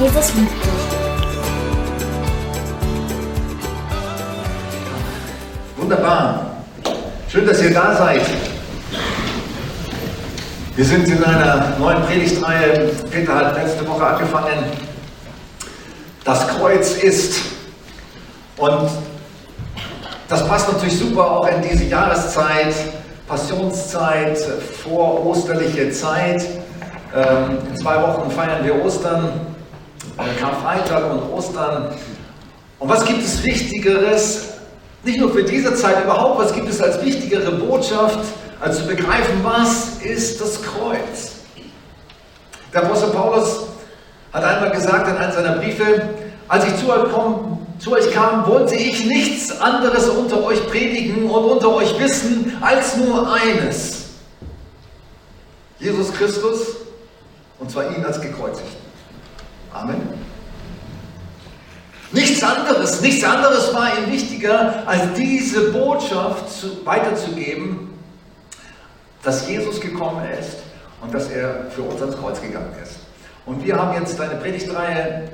Jesus liebt dich. Wunderbar. Schön, dass ihr da seid. Wir sind in einer neuen Predigtreihe. Peter hat letzte Woche angefangen. Das Kreuz ist. Und das passt natürlich super auch in diese Jahreszeit, Passionszeit, vor osterliche Zeit. Ähm, in zwei Wochen feiern wir Ostern, Karfreitag und Ostern. Und was gibt es Wichtigeres, nicht nur für diese Zeit überhaupt, was gibt es als wichtigere Botschaft, als zu begreifen, was ist das Kreuz? Der Apostel Paulus hat einmal gesagt in einem seiner Briefe, als ich zu euch, komm, zu euch kam, wollte ich nichts anderes unter euch predigen und unter euch wissen, als nur eines. Jesus Christus, und zwar ihn als gekreuzigt. Amen. Nichts anderes, nichts anderes war ihm wichtiger, als diese Botschaft zu, weiterzugeben, dass Jesus gekommen ist und dass er für uns ans Kreuz gegangen ist. Und wir haben jetzt eine Predigtreihe,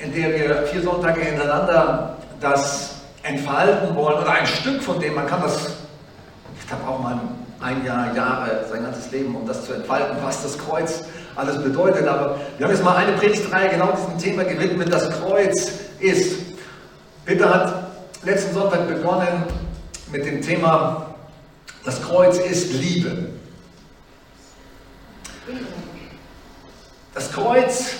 in der wir vier Sonntage hintereinander das entfalten wollen oder ein Stück von dem, man kann das, da braucht man ein Jahr, Jahre, sein ganzes Leben, um das zu entfalten, was das Kreuz alles bedeutet. Aber wir haben jetzt mal eine Predigtreihe genau diesem Thema gewidmet, das Kreuz ist. Peter hat letzten Sonntag begonnen mit dem Thema, das Kreuz ist Liebe. Das Kreuz,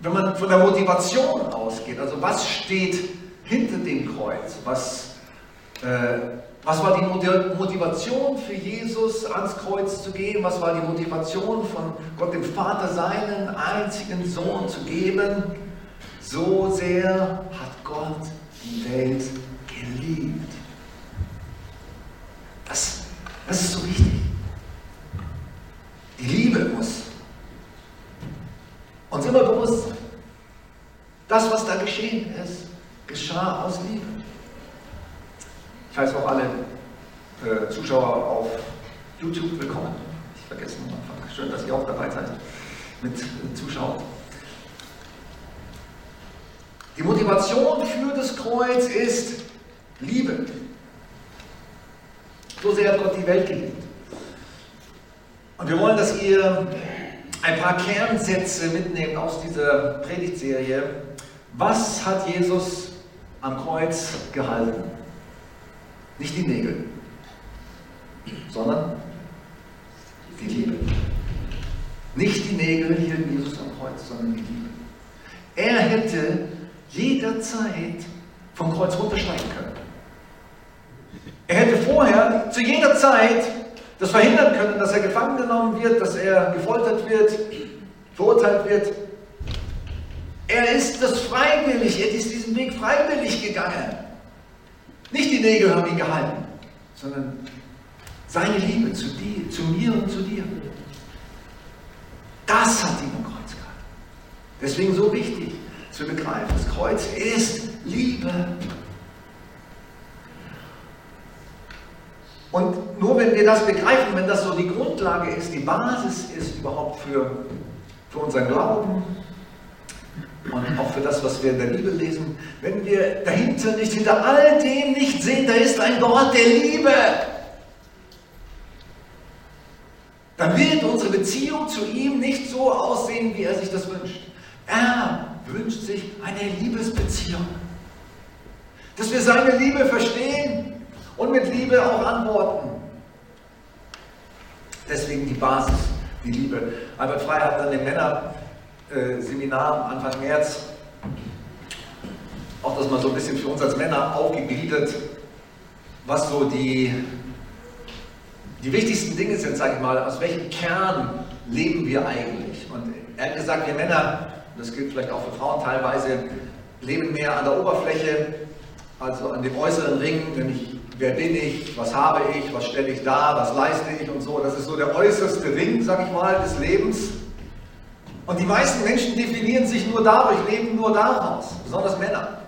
wenn man von der Motivation ausgeht, also was steht hinter dem Kreuz, was äh, was war die Motivation für Jesus, ans Kreuz zu gehen? Was war die Motivation von Gott dem Vater, seinen einzigen Sohn zu geben? So sehr hat Gott die Welt geliebt. Das, das ist so wichtig. Die Liebe muss uns immer bewusst sein. Das, was da geschehen ist, geschah aus Liebe. Ich heiße auch alle äh, Zuschauer auf YouTube willkommen. Ich vergesse am Anfang. Schön, dass ihr auch dabei seid mit äh, Zuschauern. Die Motivation für das Kreuz ist Liebe. So sehr hat Gott die Welt geliebt. Und wir wollen, dass ihr ein paar Kernsätze mitnehmt aus dieser Predigtserie. Was hat Jesus am Kreuz gehalten? Nicht die Nägel, sondern die Liebe. Nicht die Nägel hielt Jesus am Kreuz, sondern die Liebe. Er hätte jederzeit vom Kreuz runtersteigen können. Er hätte vorher zu jeder Zeit das verhindern können, dass er gefangen genommen wird, dass er gefoltert wird, verurteilt wird. Er ist das freiwillig, er ist diesen Weg freiwillig gegangen. Nicht die Nägel haben ihn gehalten, sondern seine Liebe zu dir, zu mir und zu dir. Das hat ihn am Kreuz gehalten. Deswegen so wichtig zu begreifen, das Kreuz ist Liebe. Und nur wenn wir das begreifen, wenn das so die Grundlage ist, die Basis ist überhaupt für, für unseren Glauben, und auch für das, was wir in der Bibel lesen, wenn wir dahinter nicht, hinter all dem nicht sehen, da ist ein Gott der Liebe, dann wird unsere Beziehung zu ihm nicht so aussehen, wie er sich das wünscht. Er wünscht sich eine Liebesbeziehung. Dass wir seine Liebe verstehen und mit Liebe auch antworten. Deswegen die Basis, die Liebe. Albert Frey hat dann den Männer äh, Seminar Anfang März auch das mal so ein bisschen für uns als Männer aufgegliedert, was so die, die wichtigsten Dinge sind, sage ich mal, aus welchem Kern leben wir eigentlich. Und er hat gesagt, wir Männer, das gilt vielleicht auch für Frauen teilweise, leben mehr an der Oberfläche, also an dem äußeren Ring, nämlich wer bin ich, was habe ich, was stelle ich dar, was leiste ich und so. Das ist so der äußerste Ring, sage ich mal, des Lebens. Und die meisten Menschen definieren sich nur dadurch, leben nur daraus, besonders Männer.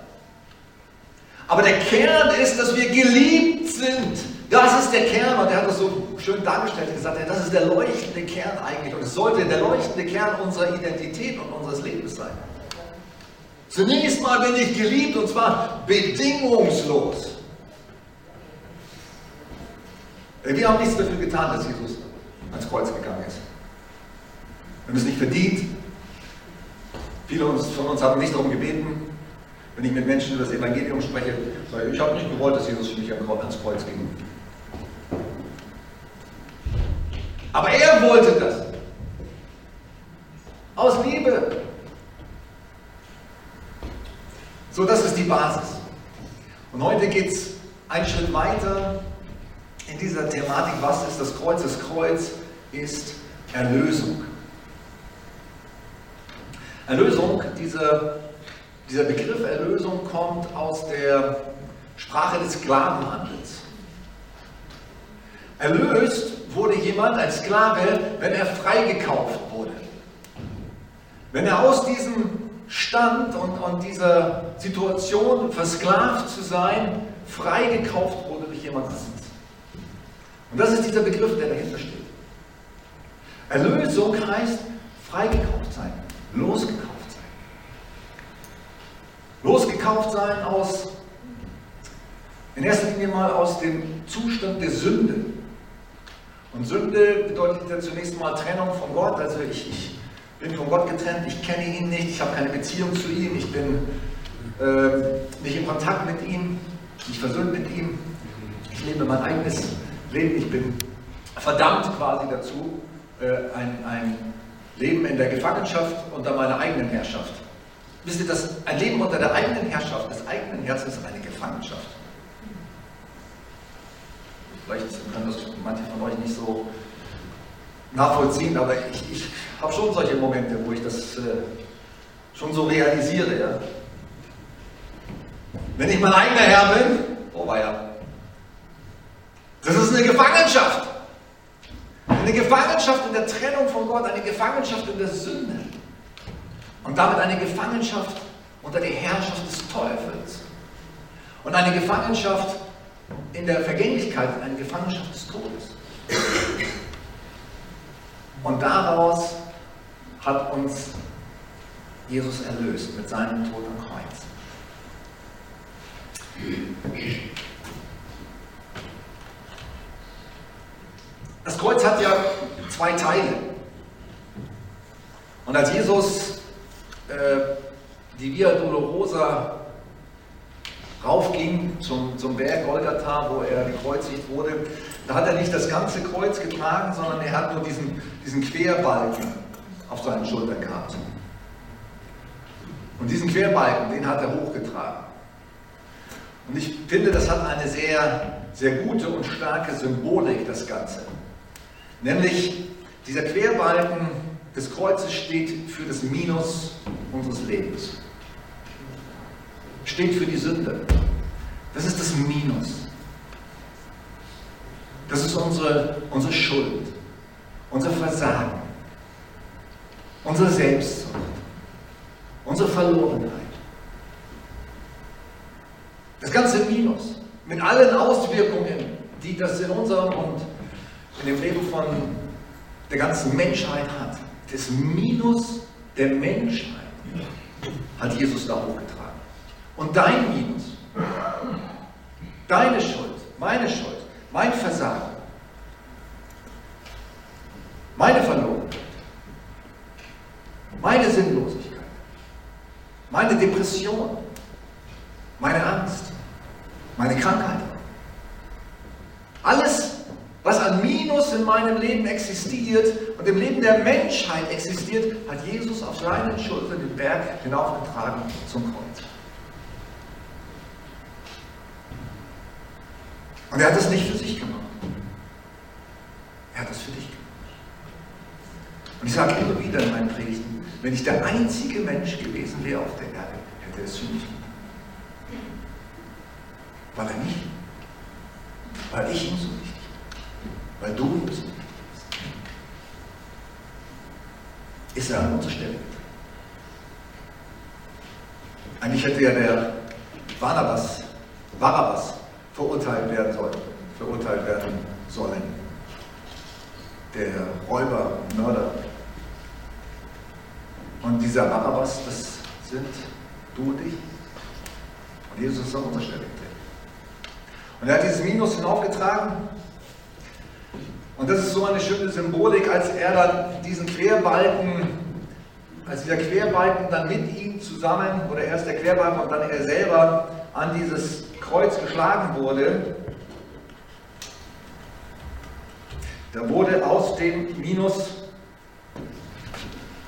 Aber der Kern ist, dass wir geliebt sind Das ist der Kern, und er hat das so schön dargestellt, gesagt, das ist der leuchtende Kern eigentlich. Und es sollte der leuchtende Kern unserer Identität und unseres Lebens sein. Zunächst mal bin ich geliebt und zwar bedingungslos. Wir haben nichts dafür getan, dass Jesus ans Kreuz gegangen ist. Wir haben es nicht verdient. Viele von uns haben nicht darum gebeten. Wenn ich mit Menschen über das Evangelium spreche, sage ich, ich habe nicht gewollt, dass Jesus für mich ans Kreuz ging. Aber er wollte das. Aus Liebe. So, das ist die Basis. Und heute geht es einen Schritt weiter in dieser Thematik. Was ist das Kreuz? Das Kreuz ist Erlösung. Erlösung, dieser, dieser Begriff Erlösung kommt aus der Sprache des Sklavenhandels. Erlöst wurde jemand, ein Sklave, wenn er freigekauft wurde. Wenn er aus diesem Stand und, und dieser Situation, versklavt zu sein, freigekauft wurde durch jemand anderes. Und das ist dieser Begriff, der dahinter steht. Erlösung heißt freigekauft sein, losgekauft sein. Losgekauft sein aus, in erster Linie mal aus dem Zustand der Sünde. Und Sünde bedeutet ja zunächst mal Trennung von Gott. Also ich, ich bin von Gott getrennt, ich kenne ihn nicht, ich habe keine Beziehung zu ihm, ich bin äh, nicht in Kontakt mit ihm, nicht versöhnt mit ihm. Ich lebe mein eigenes Leben, ich bin verdammt quasi dazu, äh, ein, ein Leben in der Gefangenschaft unter meiner eigenen Herrschaft. Wisst ihr, dass ein Leben unter der eigenen Herrschaft, des eigenen Herzens, ist eine Gefangenschaft. Vielleicht können das manche von euch nicht so nachvollziehen, aber ich, ich habe schon solche Momente, wo ich das äh, schon so realisiere. Ja? Wenn ich mein eigener Herr bin, oh ja. Das ist eine Gefangenschaft. Eine Gefangenschaft in der Trennung von Gott, eine Gefangenschaft in der Sünde. Und damit eine Gefangenschaft unter der Herrschaft des Teufels. Und eine Gefangenschaft in der Vergänglichkeit, eine Gefangenschaft des Todes. Und daraus hat uns Jesus erlöst mit seinem Tod am Kreuz. Das Kreuz hat ja zwei Teile. Und als Jesus äh, die Via Dolorosa raufging zum, zum Berg Golgatha, wo er gekreuzigt wurde, da hat er nicht das ganze Kreuz getragen, sondern er hat nur diesen, diesen Querbalken auf seinen Schultern gehabt. Und diesen Querbalken, den hat er hochgetragen. Und ich finde, das hat eine sehr, sehr gute und starke Symbolik, das Ganze. Nämlich, dieser Querbalken des Kreuzes steht für das Minus unseres Lebens. Steht für die Sünde. Das ist das Minus. Das ist unsere, unsere Schuld, unser Versagen, unsere Selbstsucht, unsere Verlorenheit. Das ganze Minus mit allen Auswirkungen, die das in unserem und in dem Leben von der ganzen Menschheit hat. Das Minus der Menschheit hat Jesus da hochgetragen. Und dein Minus, deine Schuld, meine Schuld, mein Versagen, meine Verlorenheit, meine Sinnlosigkeit, meine Depression, meine Angst, meine Krankheit. Alles, was an Minus in meinem Leben existiert und im Leben der Menschheit existiert, hat Jesus auf seinen Schultern den Berg hinaufgetragen zum Kreuz. Und er hat es nicht für sich gemacht. Er hat es für dich gemacht. Und ich sage immer wieder in meinen Predigten, wenn ich der einzige Mensch gewesen wäre auf der Erde, hätte es für mich gemacht. Weil er nicht, weil ich ihm so bin, weil du wichtig bist, ist an unsere Stelle. Eigentlich hätte ja der Barnabas, Barabbas verurteilt werden sollen verurteilt werden sollen. Der Räuber, Mörder. Und dieser Barabbas, das sind du und ich. Und Jesus ist an unserer Stelle. Und er hat dieses Minus hinaufgetragen. Und das ist so eine schöne Symbolik, als er dann diesen Querbalken, als dieser Querbalken dann mit ihm zusammen, oder erst der Querbalken und dann er selber an dieses Kreuz geschlagen wurde, da wurde aus dem Minus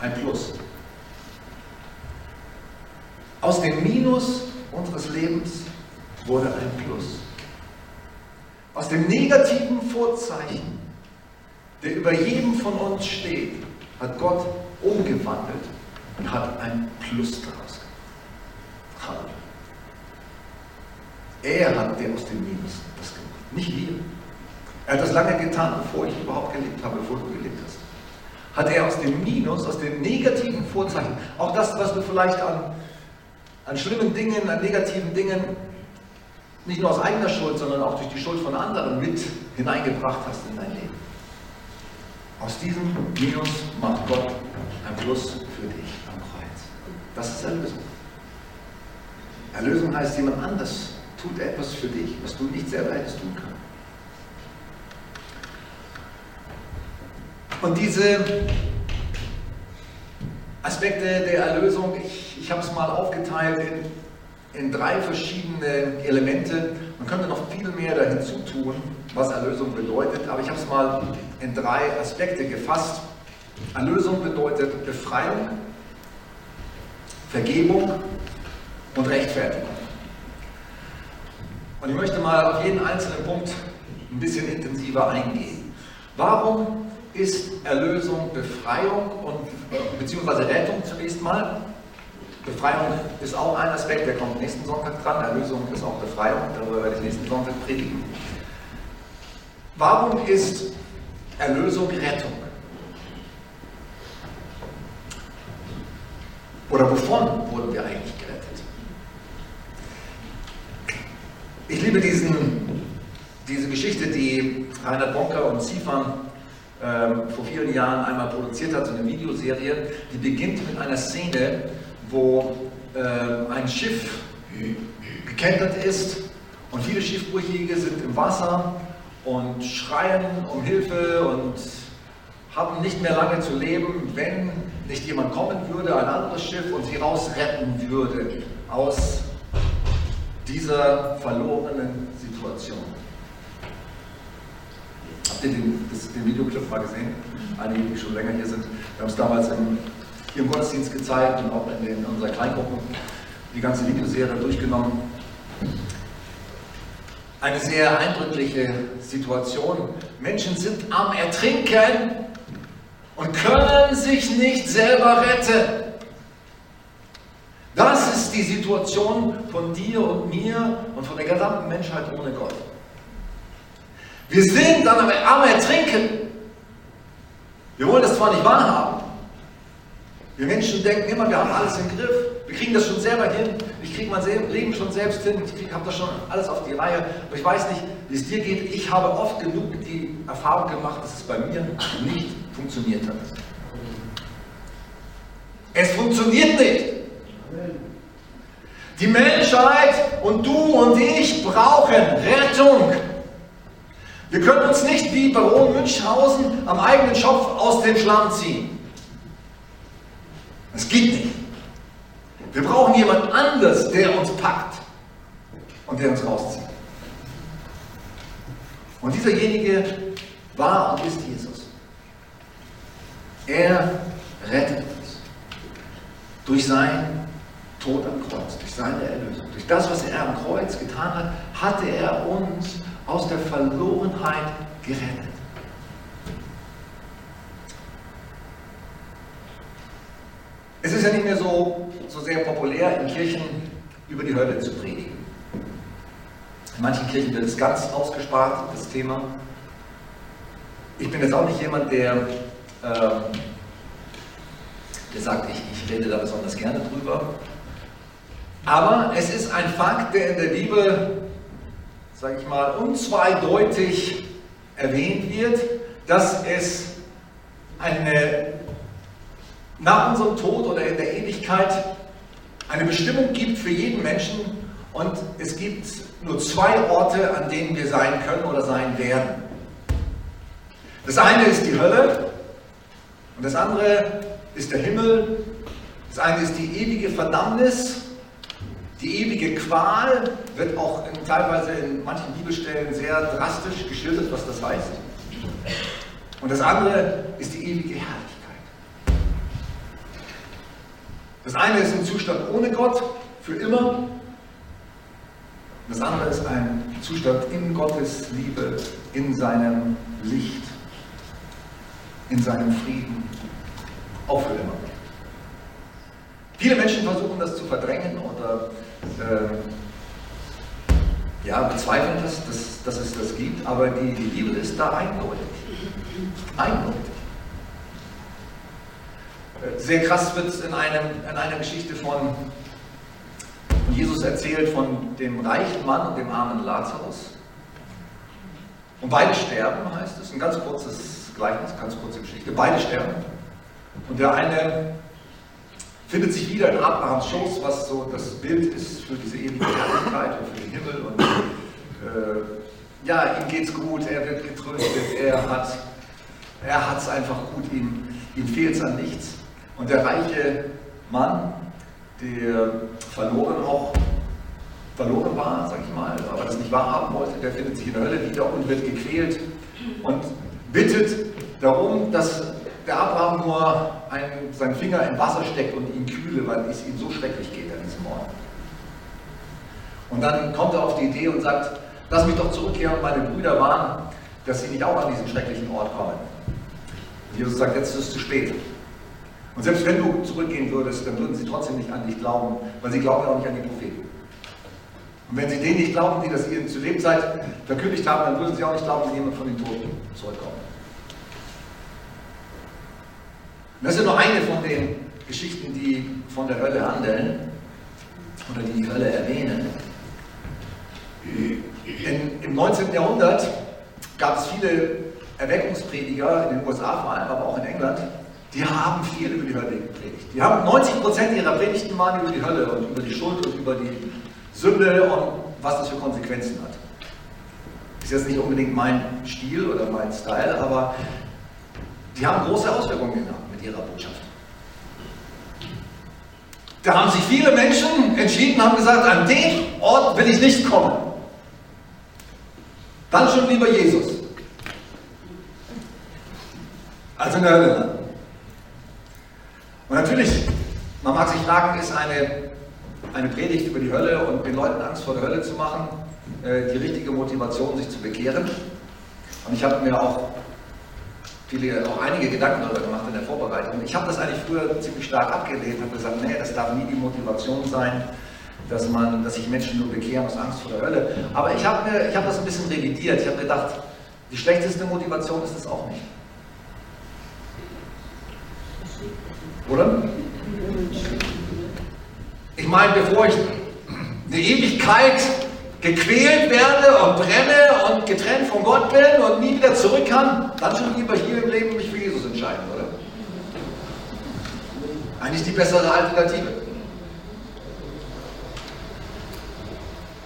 ein Plus. Aus dem Minus unseres Lebens wurde ein Plus. Aus dem negativen Vorzeichen, der über jedem von uns steht, hat Gott umgewandelt und hat ein Plus daraus gemacht. Halleluja. Er hat der aus dem Minus das gemacht, nicht wir. Er hat das lange getan, bevor ich überhaupt gelebt habe, bevor du gelebt hast. Hat er aus dem Minus, aus dem negativen Vorzeichen, auch das, was du vielleicht an, an schlimmen Dingen, an negativen Dingen, nicht nur aus eigener Schuld, sondern auch durch die Schuld von anderen mit hineingebracht hast in dein Leben. Aus diesem Minus macht Gott ein Plus für dich am Kreuz. Das ist Erlösung. Erlösung heißt, jemand anders tut etwas für dich, was du nicht selber hättest tun können. Und diese Aspekte der Erlösung, ich, ich habe es mal aufgeteilt in, in drei verschiedene Elemente. Man könnte noch viel mehr dahinzu tun, was Erlösung bedeutet, aber ich habe es mal in drei Aspekte gefasst. Erlösung bedeutet Befreiung, Vergebung und Rechtfertigung. Und ich möchte mal auf jeden einzelnen Punkt ein bisschen intensiver eingehen. Warum ist Erlösung Befreiung und beziehungsweise Rettung zunächst mal? Befreiung ist auch ein Aspekt, der kommt nächsten Sonntag dran. Erlösung ist auch Befreiung, darüber werde ich nächsten Sonntag predigen. Warum ist Erlösung Rettung? Oder wovon wurden wir eigentlich gerettet? Ich liebe diesen, diese Geschichte, die Reinhard Bonker und Ziefern ähm, vor vielen Jahren einmal produziert hat, so eine Videoserie, die beginnt mit einer Szene, wo äh, ein Schiff gekentert ist und viele Schiffbrüchige sind im Wasser und schreien um Hilfe und haben nicht mehr lange zu leben, wenn nicht jemand kommen würde, ein anderes Schiff und sie rausretten würde aus dieser verlorenen Situation. Habt ihr den, das, den Videoclip mal gesehen? Einige, die schon länger hier sind. Wir haben es damals im, hier im Gottesdienst gezeigt und auch in, in unserer Kleingruppen die ganze Videoserie durchgenommen. Eine sehr eindrückliche Situation. Menschen sind am Ertrinken und können sich nicht selber retten. Das ist die Situation von dir und mir und von der gesamten Menschheit ohne Gott. Wir sind dann am Ertrinken. Wir wollen das zwar nicht wahrhaben. Wir Menschen denken immer, wir haben alles im Griff. Wir kriegen das schon selber hin. Ich kriege mein Leben schon selbst hin. Ich habe das schon alles auf die Reihe. Aber ich weiß nicht, wie es dir geht. Ich habe oft genug die Erfahrung gemacht, dass es bei mir nicht funktioniert hat. Es funktioniert nicht. Die Menschheit und du und ich brauchen Rettung. Wir können uns nicht wie Baron Münchhausen am eigenen Schopf aus dem Schlamm ziehen. Das geht nicht. Wir brauchen jemand anders, der uns packt und der uns rauszieht. Und dieserjenige war und ist Jesus. Er rettet uns durch seinen Tod am Kreuz, durch seine Erlösung. Durch das, was er am Kreuz getan hat, hatte er uns aus der Verlorenheit gerettet. Es ist ja nicht mehr so, so sehr populär, in Kirchen über die Hölle zu predigen. In manchen Kirchen wird es ganz ausgespart, das Thema. Ich bin jetzt auch nicht jemand, der, ähm, der sagt, ich, ich rede da besonders gerne drüber. Aber es ist ein Fakt, der in der Bibel sage ich mal, unzweideutig erwähnt wird, dass es eine, nach unserem Tod oder in der Ewigkeit eine Bestimmung gibt für jeden Menschen und es gibt nur zwei Orte, an denen wir sein können oder sein werden. Das eine ist die Hölle und das andere ist der Himmel. Das eine ist die ewige Verdammnis, die ewige Qual, wird auch in, teilweise in manchen Bibelstellen sehr drastisch geschildert, was das heißt. Und das andere ist die ewige Herrlichkeit. Das eine ist ein Zustand ohne Gott, für immer. Das andere ist ein Zustand in Gottes Liebe, in seinem Licht, in seinem Frieden, auch für immer. Viele Menschen versuchen das zu verdrängen oder äh, ja, bezweifeln das, dass, dass es das gibt, aber die, die Bibel ist da eindeutig. Eindeutig. Sehr krass wird es in, einem, in einer Geschichte von, Jesus erzählt, von dem reichen Mann und dem armen Lazarus. Und beide sterben, heißt es. Ein ganz kurzes Gleichnis, ganz kurze Geschichte. Beide sterben. Und der eine findet sich wieder in Abrahams Schoß, was so das Bild ist für diese ewige Herrlichkeit und für den Himmel. Und äh, ja, ihm geht's gut, er wird getröstet, er hat er es einfach gut, ihm, ihm fehlt es an nichts. Und der reiche Mann, der verloren auch verloren war, sag ich mal, aber das nicht wahrhaben wollte, der findet sich in der Hölle wieder und wird gequält und bittet darum, dass der Abraham nur einen, seinen Finger im Wasser steckt und ihn kühle, weil es ihm so schrecklich geht an diesem Ort. Und dann kommt er auf die Idee und sagt, lass mich doch zurückkehren und meine Brüder warnen, dass sie nicht auch an diesen schrecklichen Ort kommen. Und Jesus sagt, jetzt ist es zu spät. Und selbst wenn du zurückgehen würdest, dann würden sie trotzdem nicht an dich glauben, weil sie glauben ja auch nicht an die Propheten. Und wenn sie denen nicht glauben, die das ihnen zu Lebenszeit verkündigt haben, dann würden sie auch nicht glauben, wenn jemand von den Toten zurückkommt. das ist nur eine von den Geschichten, die von der Hölle handeln oder die die Hölle erwähnen. In, Im 19. Jahrhundert gab es viele Erweckungsprediger in den USA vor allem, aber auch in England, die haben viel über die Hölle gepredigt. Die haben 90 Prozent ihrer Predigten waren über die Hölle und über die Schuld und über die Sünde und was das für Konsequenzen hat. Ist jetzt nicht unbedingt mein Stil oder mein Style, aber die haben große Auswirkungen gehabt mit ihrer Botschaft. Da haben sich viele Menschen entschieden, haben gesagt, an den Ort will ich nicht kommen. Dann schon lieber Jesus. Also in der Hölle. Und natürlich, man mag sich fragen, ist eine, eine Predigt über die Hölle und den Leuten Angst vor der Hölle zu machen, äh, die richtige Motivation, sich zu bekehren? Und ich habe mir auch viele, auch einige Gedanken darüber gemacht in der Vorbereitung. Ich habe das eigentlich früher ziemlich stark abgelehnt, habe gesagt, nee, das darf nie die Motivation sein, dass, man, dass sich Menschen nur bekehren aus Angst vor der Hölle. Aber ich habe hab das ein bisschen revidiert. Ich habe gedacht, die schlechteste Motivation ist es auch nicht. Oder? Ich meine, bevor ich eine Ewigkeit gequält werde und brenne und getrennt von Gott bin und nie wieder zurück kann, dann schon lieber hier im Leben mich für Jesus entscheiden, oder? Eigentlich die bessere Alternative.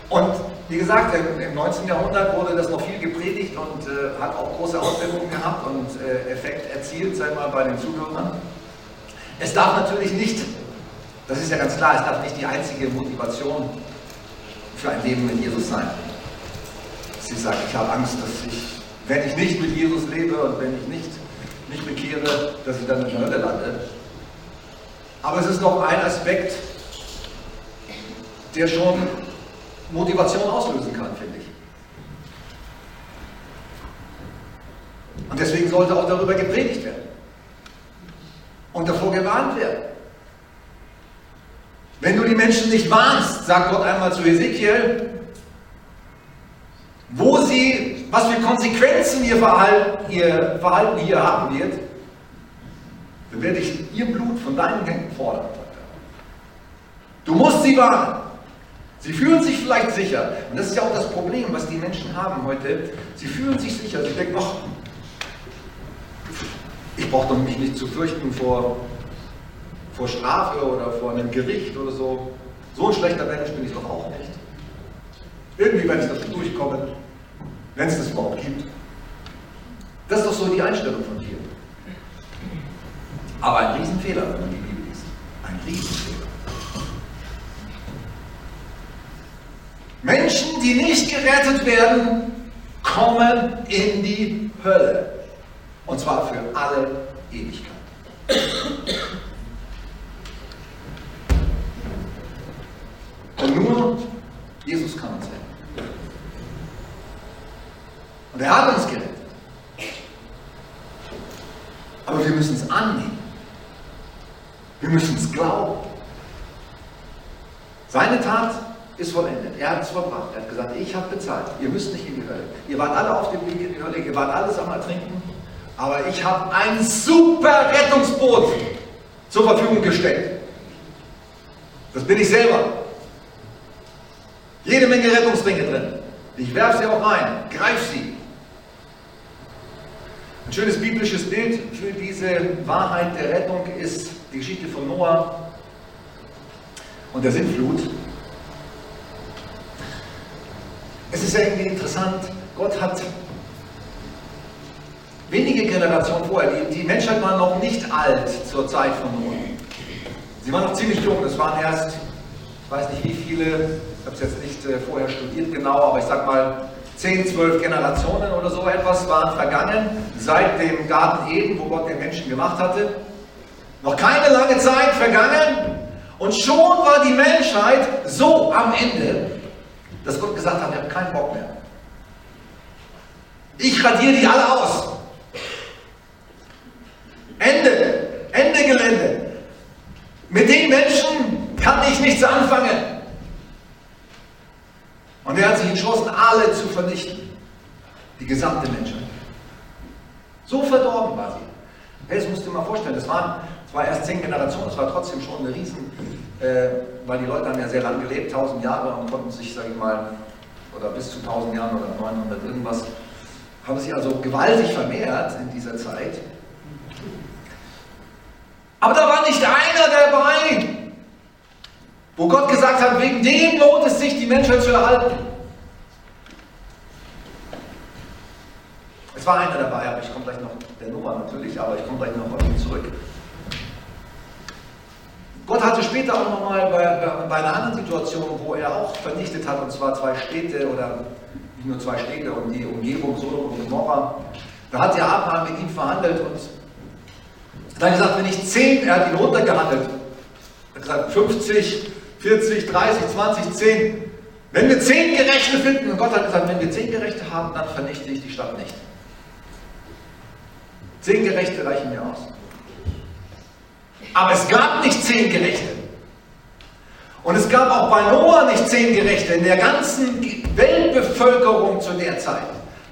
Und wie gesagt, im 19. Jahrhundert wurde das noch viel gepredigt und äh, hat auch große Auswirkungen gehabt und äh, Effekt erzielt, sei mal, bei den Zuhörern. Es darf natürlich nicht, das ist ja ganz klar, es darf nicht die einzige Motivation für ein Leben mit Jesus sein. Sie sagt, ich habe Angst, dass ich, wenn ich nicht mit Jesus lebe und wenn ich nicht mich bekehre, dass ich dann in der Hölle lande. Aber es ist noch ein Aspekt, der schon Motivation auslösen kann, finde ich. Und deswegen sollte auch darüber gepredigt werden und davor gewarnt werden. Wenn du die Menschen nicht warnst, sagt Gott einmal zu Ezekiel, wo sie, was für Konsequenzen ihr Verhalten, ihr Verhalten hier haben wird, dann werde ich ihr Blut von deinen Händen fordern. Du musst sie warnen. Sie fühlen sich vielleicht sicher. Und das ist ja auch das Problem, was die Menschen haben heute. Sie fühlen sich sicher. Sie denken, ach, ich brauche doch mich nicht zu fürchten vor, vor Strafe oder vor einem Gericht oder so. So ein schlechter Mensch bin ich doch auch nicht. Irgendwie werde ich das durchkommen, wenn es das überhaupt gibt. Das ist doch so die Einstellung von vielen. Aber ein Riesenfehler, wenn man die Bibel liest. Ein Riesenfehler. Menschen, die nicht gerettet werden, kommen in die Hölle. Und zwar für alle Ewigkeit. Und nur Jesus kann uns retten. Und er hat uns gerettet. Aber wir müssen es annehmen. Wir müssen es glauben. Seine Tat ist vollendet. Er hat es vollbracht. Er hat gesagt, ich habe bezahlt. Ihr müsst nicht in die Hölle. Ihr wart alle auf dem Weg in die Hölle. Ihr wart alles am Ertrinken. Aber ich habe ein super Rettungsboot zur Verfügung gestellt. Das bin ich selber. Jede Menge Rettungsringe drin. Ich werfe sie auch rein. Greif sie. Ein schönes biblisches Bild für diese Wahrheit der Rettung ist die Geschichte von Noah und der Sintflut. Es ist irgendwie interessant, Gott hat wenige Generationen vorher, die, die Menschheit war noch nicht alt zur Zeit von Noah. Sie war noch ziemlich jung, es waren erst, ich weiß nicht wie viele, ich habe es jetzt nicht äh, vorher studiert genau, aber ich sag mal 10, 12 Generationen oder so etwas waren vergangen seit dem Garten Eden, wo Gott den Menschen gemacht hatte. Noch keine lange Zeit vergangen und schon war die Menschheit so am Ende, dass Gott gesagt hat, ich habe keinen Bock mehr. Ich radiere die alle aus. Ende, Ende Gelände. Mit den Menschen kann ich nichts anfangen. Und er hat sich entschlossen, alle zu vernichten. Die gesamte Menschheit. So verdorben war sie. Das musst du dir mal vorstellen, das waren zwar erst zehn Generationen, das war trotzdem schon eine Riesen, äh, weil die Leute haben ja sehr lang gelebt, tausend Jahre und konnten sich, sage ich mal, oder bis zu tausend Jahren oder 900 irgendwas, haben sich also gewaltig vermehrt in dieser Zeit. Aber da war nicht einer dabei, wo Gott gesagt hat, wegen dem lohnt es sich, die Menschheit zu erhalten. Es war einer dabei, aber ich komme gleich noch, der Nummer natürlich, aber ich komme gleich noch auf ihn zurück. Gott hatte später auch nochmal bei, bei einer anderen Situation, wo er auch vernichtet hat, und zwar zwei Städte oder nicht nur zwei Städte und die Umgebung Sodom und Gomorra. Da hat ja Abraham mit ihm verhandelt und dann gesagt, wenn ich zehn, er hat ihn runtergehandelt, er hat gesagt 50, 40, 30, 20, 10. Wenn wir zehn Gerechte finden, und Gott hat gesagt, wenn wir zehn Gerechte haben, dann vernichte ich die Stadt nicht. Zehn Gerechte reichen mir aus. Aber es gab nicht zehn Gerechte. Und es gab auch bei Noah nicht zehn Gerechte in der ganzen Weltbevölkerung zu der Zeit.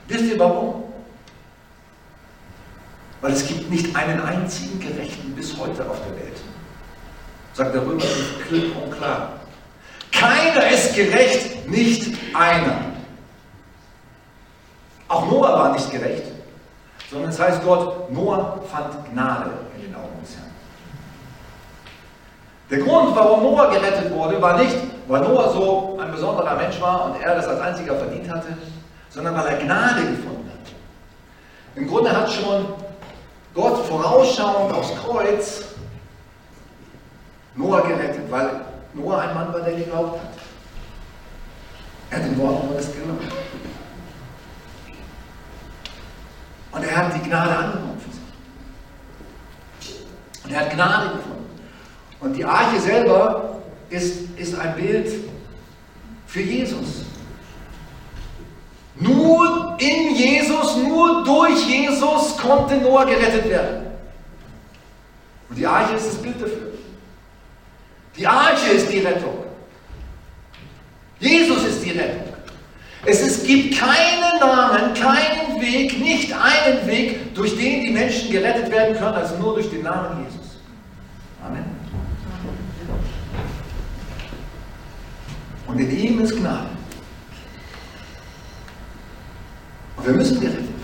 Wisst ihr warum? Weil es gibt nicht einen einzigen Gerechten bis heute auf der Welt. Sagt der Römerbrief klipp und klar. Keiner ist gerecht, nicht einer. Auch Noah war nicht gerecht, sondern es heißt dort, Noah fand Gnade in den Augen des Herrn. Der Grund, warum Noah gerettet wurde, war nicht, weil Noah so ein besonderer Mensch war und er das als einziger verdient hatte, sondern weil er Gnade gefunden hat. Im Grunde hat schon Gott vorausschauend aufs Kreuz Noah gerettet, weil Noah ein Mann war, der geglaubt hat. Er hat den Worten Gottes geglaubt. Und er hat die Gnade angenommen für sich. Und er hat Gnade gefunden. Und die Arche selber ist, ist ein Bild für Jesus. Nur in Jesus, nur durch Jesus konnte Noah gerettet werden. Und die Arche ist das Bild dafür. Die Arche ist die Rettung. Jesus ist die Rettung. Es ist, gibt keinen Namen, keinen Weg, nicht einen Weg, durch den die Menschen gerettet werden können, als nur durch den Namen Jesus. Amen. Und in ihm ist Gnade. Und wir müssen gerettet werden.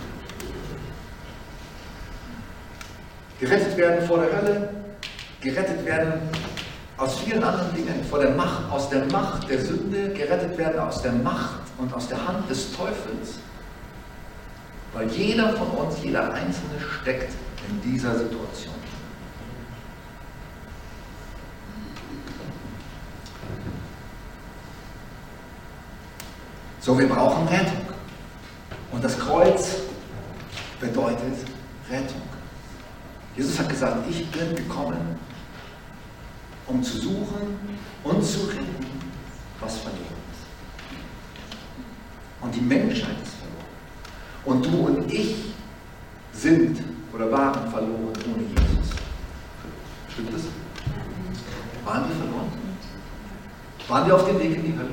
Gerettet werden vor der Hölle, gerettet werden aus vielen anderen Dingen, vor der Macht, aus der Macht der Sünde, gerettet werden aus der Macht und aus der Hand des Teufels. Weil jeder von uns, jeder Einzelne steckt in dieser Situation. So, wir brauchen Rettung. Und das Kreuz bedeutet Rettung. Jesus hat gesagt, ich bin gekommen, um zu suchen und zu retten, was verloren ist. Und die Menschheit ist verloren. Und du und ich sind oder waren verloren ohne Jesus. Stimmt das? Waren wir verloren? Waren wir auf dem Weg in die Hölle?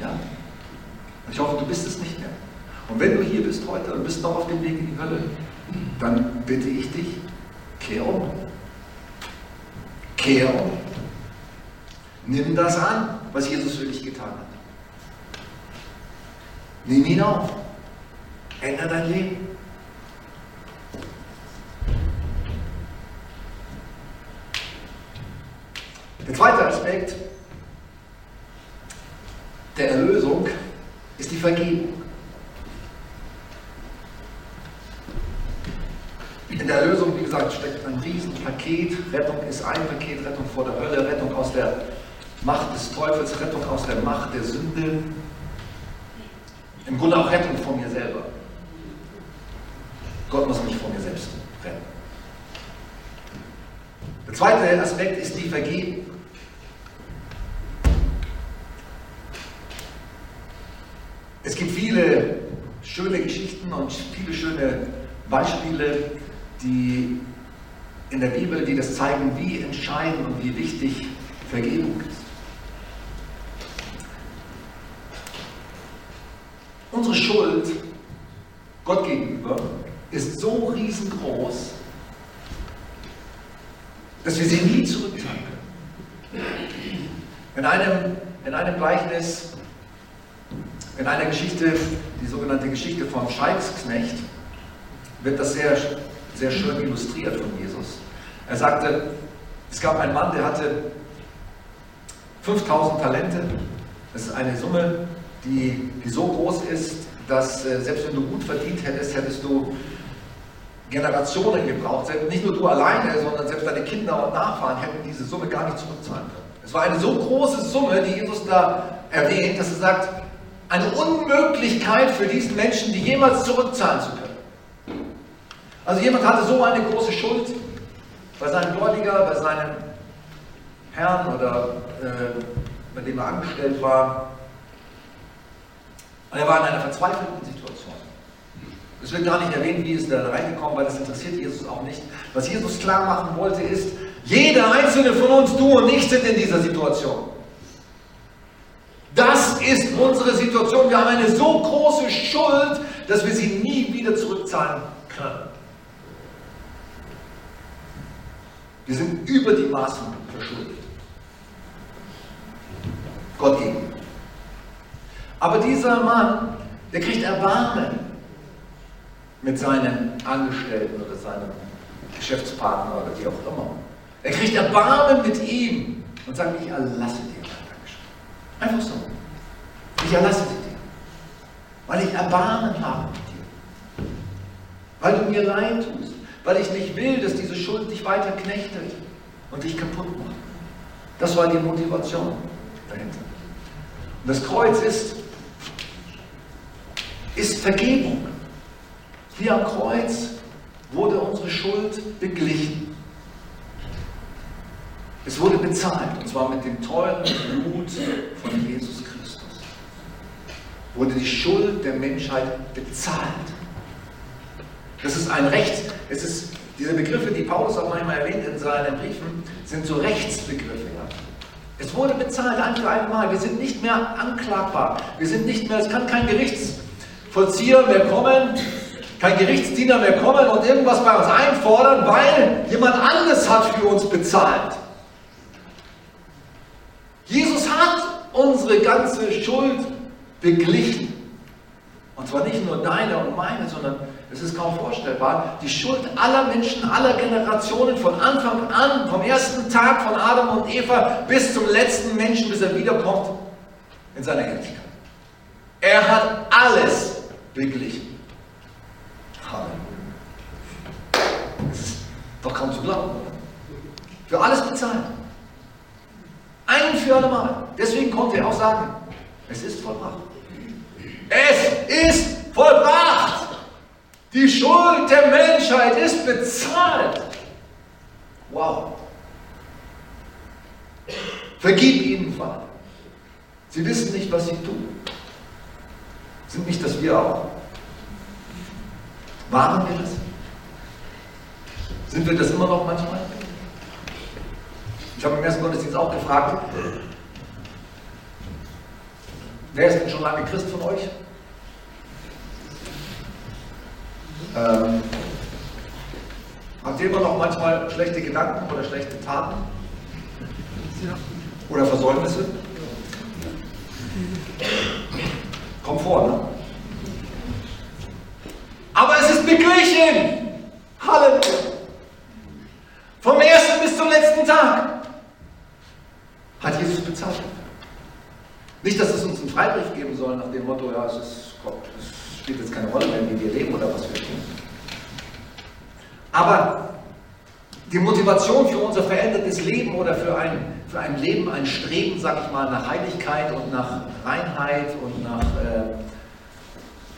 Ja. Und ich hoffe, du bist es nicht mehr. Und wenn du hier bist heute und bist noch auf dem Weg in die Hölle, dann bitte ich dich, kehr um. Kehr um. Nimm das an, was Jesus für dich getan hat. Nimm ihn auf. Ändere dein Leben. Der zweite Aspekt der Erlösung ist die Vergebung. In der Erlösung, wie gesagt, steckt ein Riesenpaket. Rettung ist ein Paket, Rettung vor der Hölle, Rettung aus der Macht des Teufels, Rettung aus der Macht der Sünde. Im Grunde auch Rettung von mir selber. Gott muss mich vor mir selbst retten. Der zweite Aspekt ist die Vergebung. Es gibt viele schöne Geschichten und viele schöne Beispiele, die in der Bibel, die das zeigen, wie entscheidend und wie wichtig Vergebung ist. Unsere Schuld Gott gegenüber ist so riesengroß, dass wir sie nie zurückzahlen können. In einem, in einem Gleichnis in einer Geschichte, die sogenannte Geschichte vom Scheiksknecht, wird das sehr, sehr schön illustriert von Jesus. Er sagte, es gab einen Mann, der hatte 5000 Talente. Das ist eine Summe, die, die so groß ist, dass äh, selbst wenn du gut verdient hättest, hättest du Generationen gebraucht. Nicht nur du alleine, sondern selbst deine Kinder und Nachfahren hätten diese Summe gar nicht zurückzahlen können. Es war eine so große Summe, die Jesus da erwähnt, dass er sagt, eine Unmöglichkeit für diesen Menschen, die jemals zurückzahlen zu können. Also jemand hatte so eine große Schuld bei seinem Gläubiger, bei seinem Herrn oder äh, bei dem er angestellt war. Und er war in einer verzweifelten Situation. Es wird gar nicht erwähnt, wie es da reingekommen, weil das interessiert Jesus auch nicht. Was Jesus klar machen wollte, ist, jeder einzelne von uns, du und ich, sind in dieser Situation. Das ist unsere Situation. Wir haben eine so große Schuld, dass wir sie nie wieder zurückzahlen können. Wir sind über die Maßen verschuldet. Gott gegen. Aber dieser Mann, der kriegt Erbarmen mit seinem Angestellten oder seinem Geschäftspartner oder wie auch immer. Er kriegt Erbarmen mit ihm und sagt, ich erlasse dir. Einfach so. Ich erlasse sie dir. Weil ich Erbarmen habe mit dir. Weil du mir leid tust. Weil ich nicht will, dass diese Schuld dich weiter knechtet und dich kaputt macht. Das war die Motivation dahinter. Und das Kreuz ist, ist Vergebung. Hier am Kreuz wurde unsere Schuld beglichen. Es wurde bezahlt, und zwar mit dem teuren Blut von Jesus Christus. Wurde die Schuld der Menschheit bezahlt. Das ist ein Recht, es ist, diese Begriffe, die Paulus auch manchmal erwähnt in seinen Briefen, sind so Rechtsbegriffe. Es wurde bezahlt ein für einmal. Wir sind nicht mehr anklagbar. Wir sind nicht mehr, es kann kein Gerichtsvollzieher mehr kommen, kein Gerichtsdiener mehr kommen und irgendwas bei uns einfordern, weil jemand anderes hat für uns bezahlt. Jesus hat unsere ganze Schuld beglichen. Und zwar nicht nur deine und meine, sondern es ist kaum vorstellbar, die Schuld aller Menschen, aller Generationen von Anfang an, vom ersten Tag von Adam und Eva bis zum letzten Menschen, bis er wiederkommt, in seiner Herrlichkeit. Er hat alles beglichen. Halleluja. Das ist doch kaum zu glauben? Für alles bezahlt. Ein für alle Mal. Deswegen konnte er auch sagen, es ist vollbracht. Es ist vollbracht. Die Schuld der Menschheit ist bezahlt. Wow. Vergib ihnen, Vater. Sie wissen nicht, was sie tun. Sind nicht das wir auch? Waren wir das? Sind wir das immer noch manchmal? Ich habe im ersten Gottesdienst auch gefragt, wer ist denn schon lange Christ von euch? Ähm, habt ihr immer noch manchmal schlechte Gedanken oder schlechte Taten? Oder Versäumnisse? Kommt vor, ne? Aber es ist beglichen! Halleluja! Vom ersten bis zum letzten Tag hat Jesus bezahlt. Nicht, dass es uns einen Freibrief geben soll nach dem Motto, ja, es, ist, es spielt jetzt keine Rolle mehr, wie wir leben oder was wir tun. Aber die Motivation für unser verändertes Leben oder für ein, für ein Leben, ein Streben, sag ich mal, nach Heiligkeit und nach Reinheit und nach äh,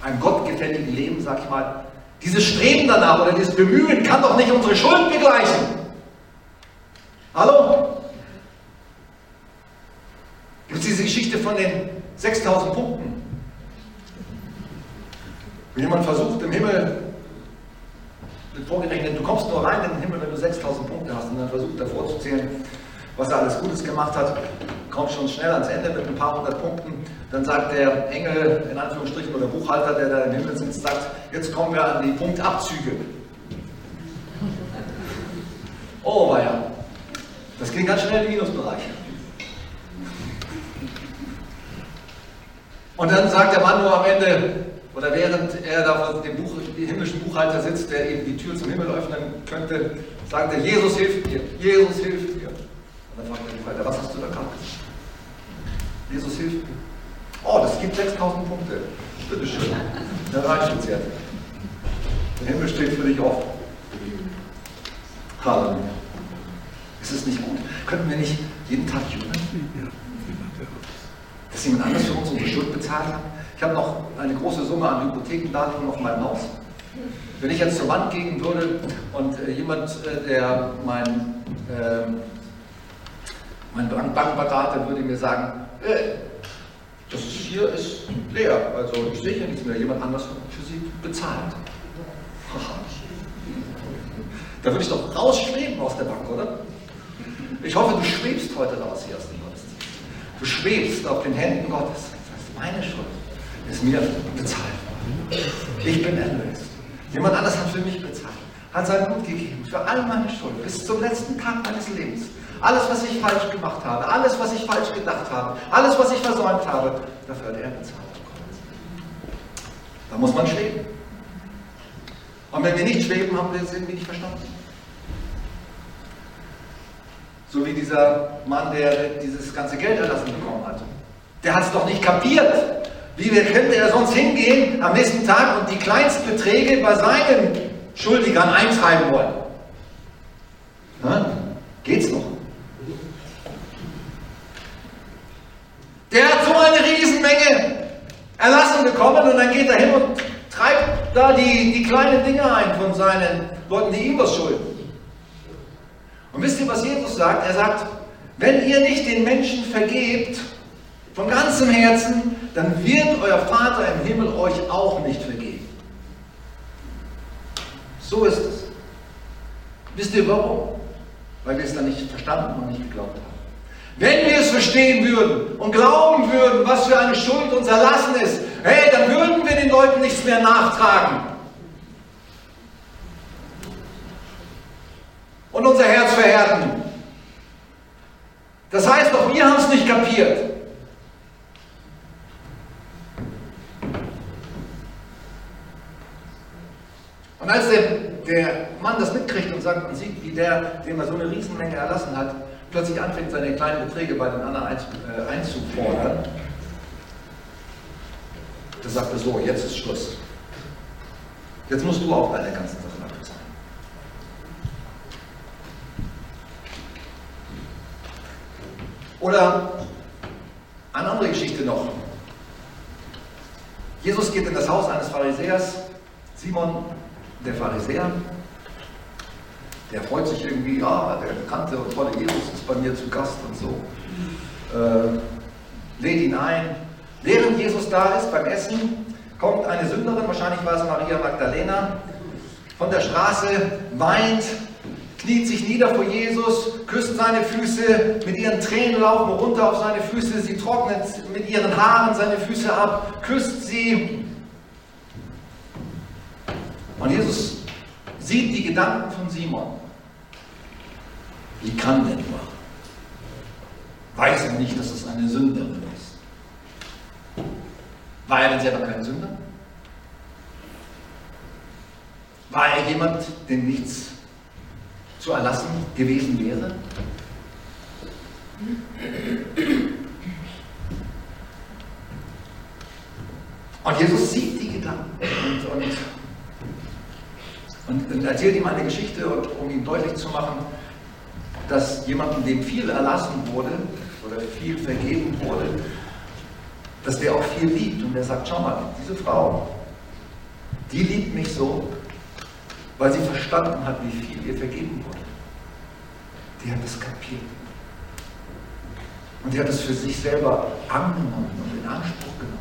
einem gottgefälligen Leben, sag ich mal, dieses Streben danach oder dieses Bemühen kann doch nicht unsere Schuld begleichen. Hallo? Gibt es diese Geschichte von den 6000 Punkten? Wenn jemand versucht, im Himmel wird vorgerechnet, du kommst nur rein in den Himmel, wenn du 6000 Punkte hast und dann versucht er vorzuzählen, was er alles Gutes gemacht hat, kommt schon schnell ans Ende mit ein paar hundert Punkten. Dann sagt der Engel, in Anführungsstrichen, oder Buchhalter, der da im Himmel sitzt, sagt, jetzt kommen wir an die Punktabzüge. Oh, war ja. Das ging ganz schnell im Minusbereich. Und dann sagt der Mann nur am Ende, oder während er da vor dem Buch, himmlischen Buchhalter sitzt, der eben die Tür zum Himmel öffnen könnte, sagt er, Jesus hilft mir, Jesus hilft mir. Und dann fragt der Buchhalter, was hast du da gesagt? Jesus hilft mir. Oh, das gibt 6000 Punkte. Bitteschön. Dann reicht uns jetzt. Der Himmel steht für dich offen. Halleluja. Ist es nicht gut? Könnten wir nicht jeden Tag jubeln? Dass jemand anders für uns unsere Schuld bezahlt hat? Ich habe noch eine große Summe an Hypothekendarlehen auf meinem Haus. Wenn ich jetzt zur Wand gehen würde und äh, jemand, äh, der mein, äh, mein Bankberater würde mir sagen, das hier ist leer, also ich sehe hier nichts mehr, jemand anders hat für sie bezahlt. Da würde ich doch rausschweben aus der Bank, oder? Ich hoffe, du schwebst heute raus hier aus dem Gottesdienst. Du schwebst auf den Händen Gottes. Das ist meine Schuld ist mir bezahlt worden. Ich bin erlöst. Jemand anders hat für mich bezahlt, hat sein Blut gegeben für all meine Schuld bis zum letzten Tag meines Lebens. Alles, was ich falsch gemacht habe, alles, was ich falsch gedacht habe, alles, was ich versäumt habe, dafür hat er bezahlt. Da muss man schweben. Und wenn wir nicht schweben, haben wir es irgendwie nicht verstanden. So wie dieser Mann, der dieses ganze Geld erlassen bekommen hat. Der hat es doch nicht kapiert. Wie könnte er sonst hingehen am nächsten Tag und die Kleinstbeträge bei seinen Schuldigern eintreiben wollen? Na, geht's noch? Der hat so eine Riesenmenge erlassen bekommen und dann geht er hin und treibt da die, die kleinen Dinge ein von seinen Leuten, die ihm was schulden. Und wisst ihr, was Jesus sagt? Er sagt, wenn ihr nicht den Menschen vergebt, von ganzem Herzen, dann wird euer Vater im Himmel euch auch nicht vergeben. So ist es. Wisst ihr warum? Weil wir es dann nicht verstanden und nicht geglaubt haben. Wenn wir es verstehen würden und glauben würden, was für eine Schuld uns erlassen ist, hey, dann würden wir den Leuten nichts mehr nachtragen. Und unser Herz verhärten. Das heißt, auch wir haben es nicht kapiert. Und als der, der Mann das mitkriegt und sagt, man sieht, wie der, dem er so eine Riesenmenge erlassen hat, plötzlich anfängt, seine kleinen Beträge bei den anderen äh, einzufordern, da sagt er so, jetzt ist Schluss. Jetzt musst du auch deine ganzen Sachen abbezahlen. Oder eine andere Geschichte noch. Jesus geht in das Haus eines Pharisäers, Simon, der Pharisäer, der freut sich irgendwie, ja, der bekannte und tolle Jesus ist bei mir zu Gast und so. Äh, lädt ihn ein. Während Jesus da ist beim Essen, kommt eine Sünderin, wahrscheinlich war es Maria Magdalena, von der Straße, weint, kniet sich nieder vor Jesus, küsst seine Füße, mit ihren Tränen laufen runter auf seine Füße, sie trocknet mit ihren Haaren seine Füße ab, küsst sie. Und Jesus sieht die Gedanken von Simon. Wie kann nur? Weiß er nicht, dass es eine Sünderin ist? War er denn selber kein Sünder? War er jemand, dem nichts zu erlassen gewesen wäre? Und Jesus sieht die Gedanken und, und, und, erzählt ihm eine Geschichte, um ihm deutlich zu machen, dass jemandem, dem viel erlassen wurde oder viel vergeben wurde, dass der auch viel liebt. Und er sagt, schau mal, diese Frau, die liebt mich so, weil sie verstanden hat, wie viel ihr vergeben wurde. Die hat es kapiert. Und die hat es für sich selber angenommen und in Anspruch genommen.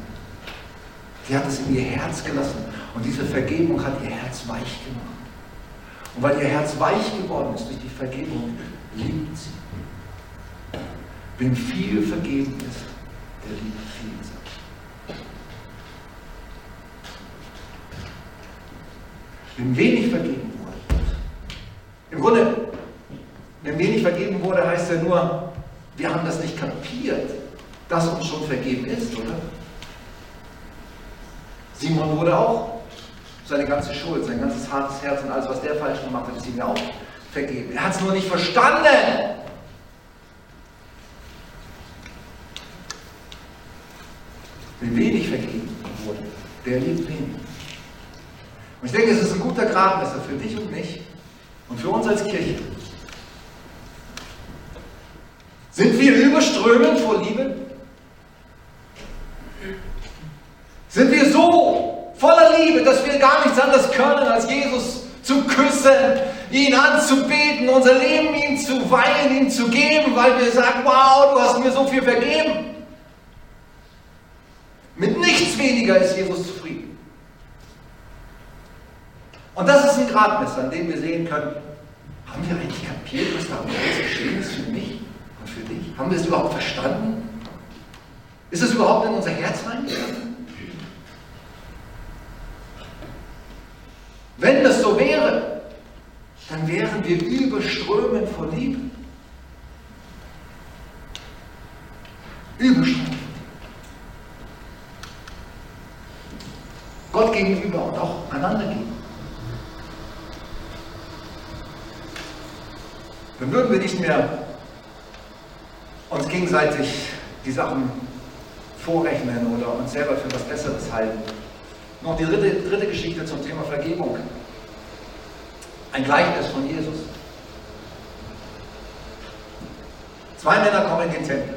Die hat es in ihr Herz gelassen. Und diese Vergebung hat ihr Herz weich gemacht. Und weil ihr Herz weich geworden ist durch die Vergebung, liebt sie. Wem viel vergeben ist, der liebt viel. Wem wenig vergeben wurde. Im Grunde, wenn wenig vergeben wurde, heißt ja nur, wir haben das nicht kapiert, dass uns schon vergeben ist, oder? Simon wurde auch seine ganze Schuld, sein ganzes hartes Herz und alles, was der falsch gemacht hat, ist ihm ja auch vergeben. Er hat es nur nicht verstanden. Wie wenig vergeben wurde, der liebt wenig. Und ich denke, es ist ein guter Gradmesser für dich und mich und für uns als Kirche. Sind wir überströmend vor Liebe? Sind wir so voller Liebe, dass wir gar nichts anderes können, als Jesus zu küssen, ihn anzubeten, unser Leben ihm zu weihen, ihm zu geben, weil wir sagen, wow, du hast mir so viel vergeben. Mit nichts weniger ist Jesus zufrieden. Und das ist ein Gradmesser, an dem wir sehen können, haben wir eigentlich kapiert, was da am Kreuz geschehen ist für mich und für dich? Haben wir es überhaupt verstanden? Ist es überhaupt in unser Herz reingegangen? Wenn das wären wir überströmend vor Liebe. Überströmend. Gott gegenüber und auch einander gegenüber. Dann würden wir nicht mehr uns gegenseitig die Sachen vorrechnen oder uns selber für was Besseres halten. Noch die dritte, dritte Geschichte zum Thema Vergebung. Ein Gleichnis von Jesus. Zwei Männer kommen in den Tempel.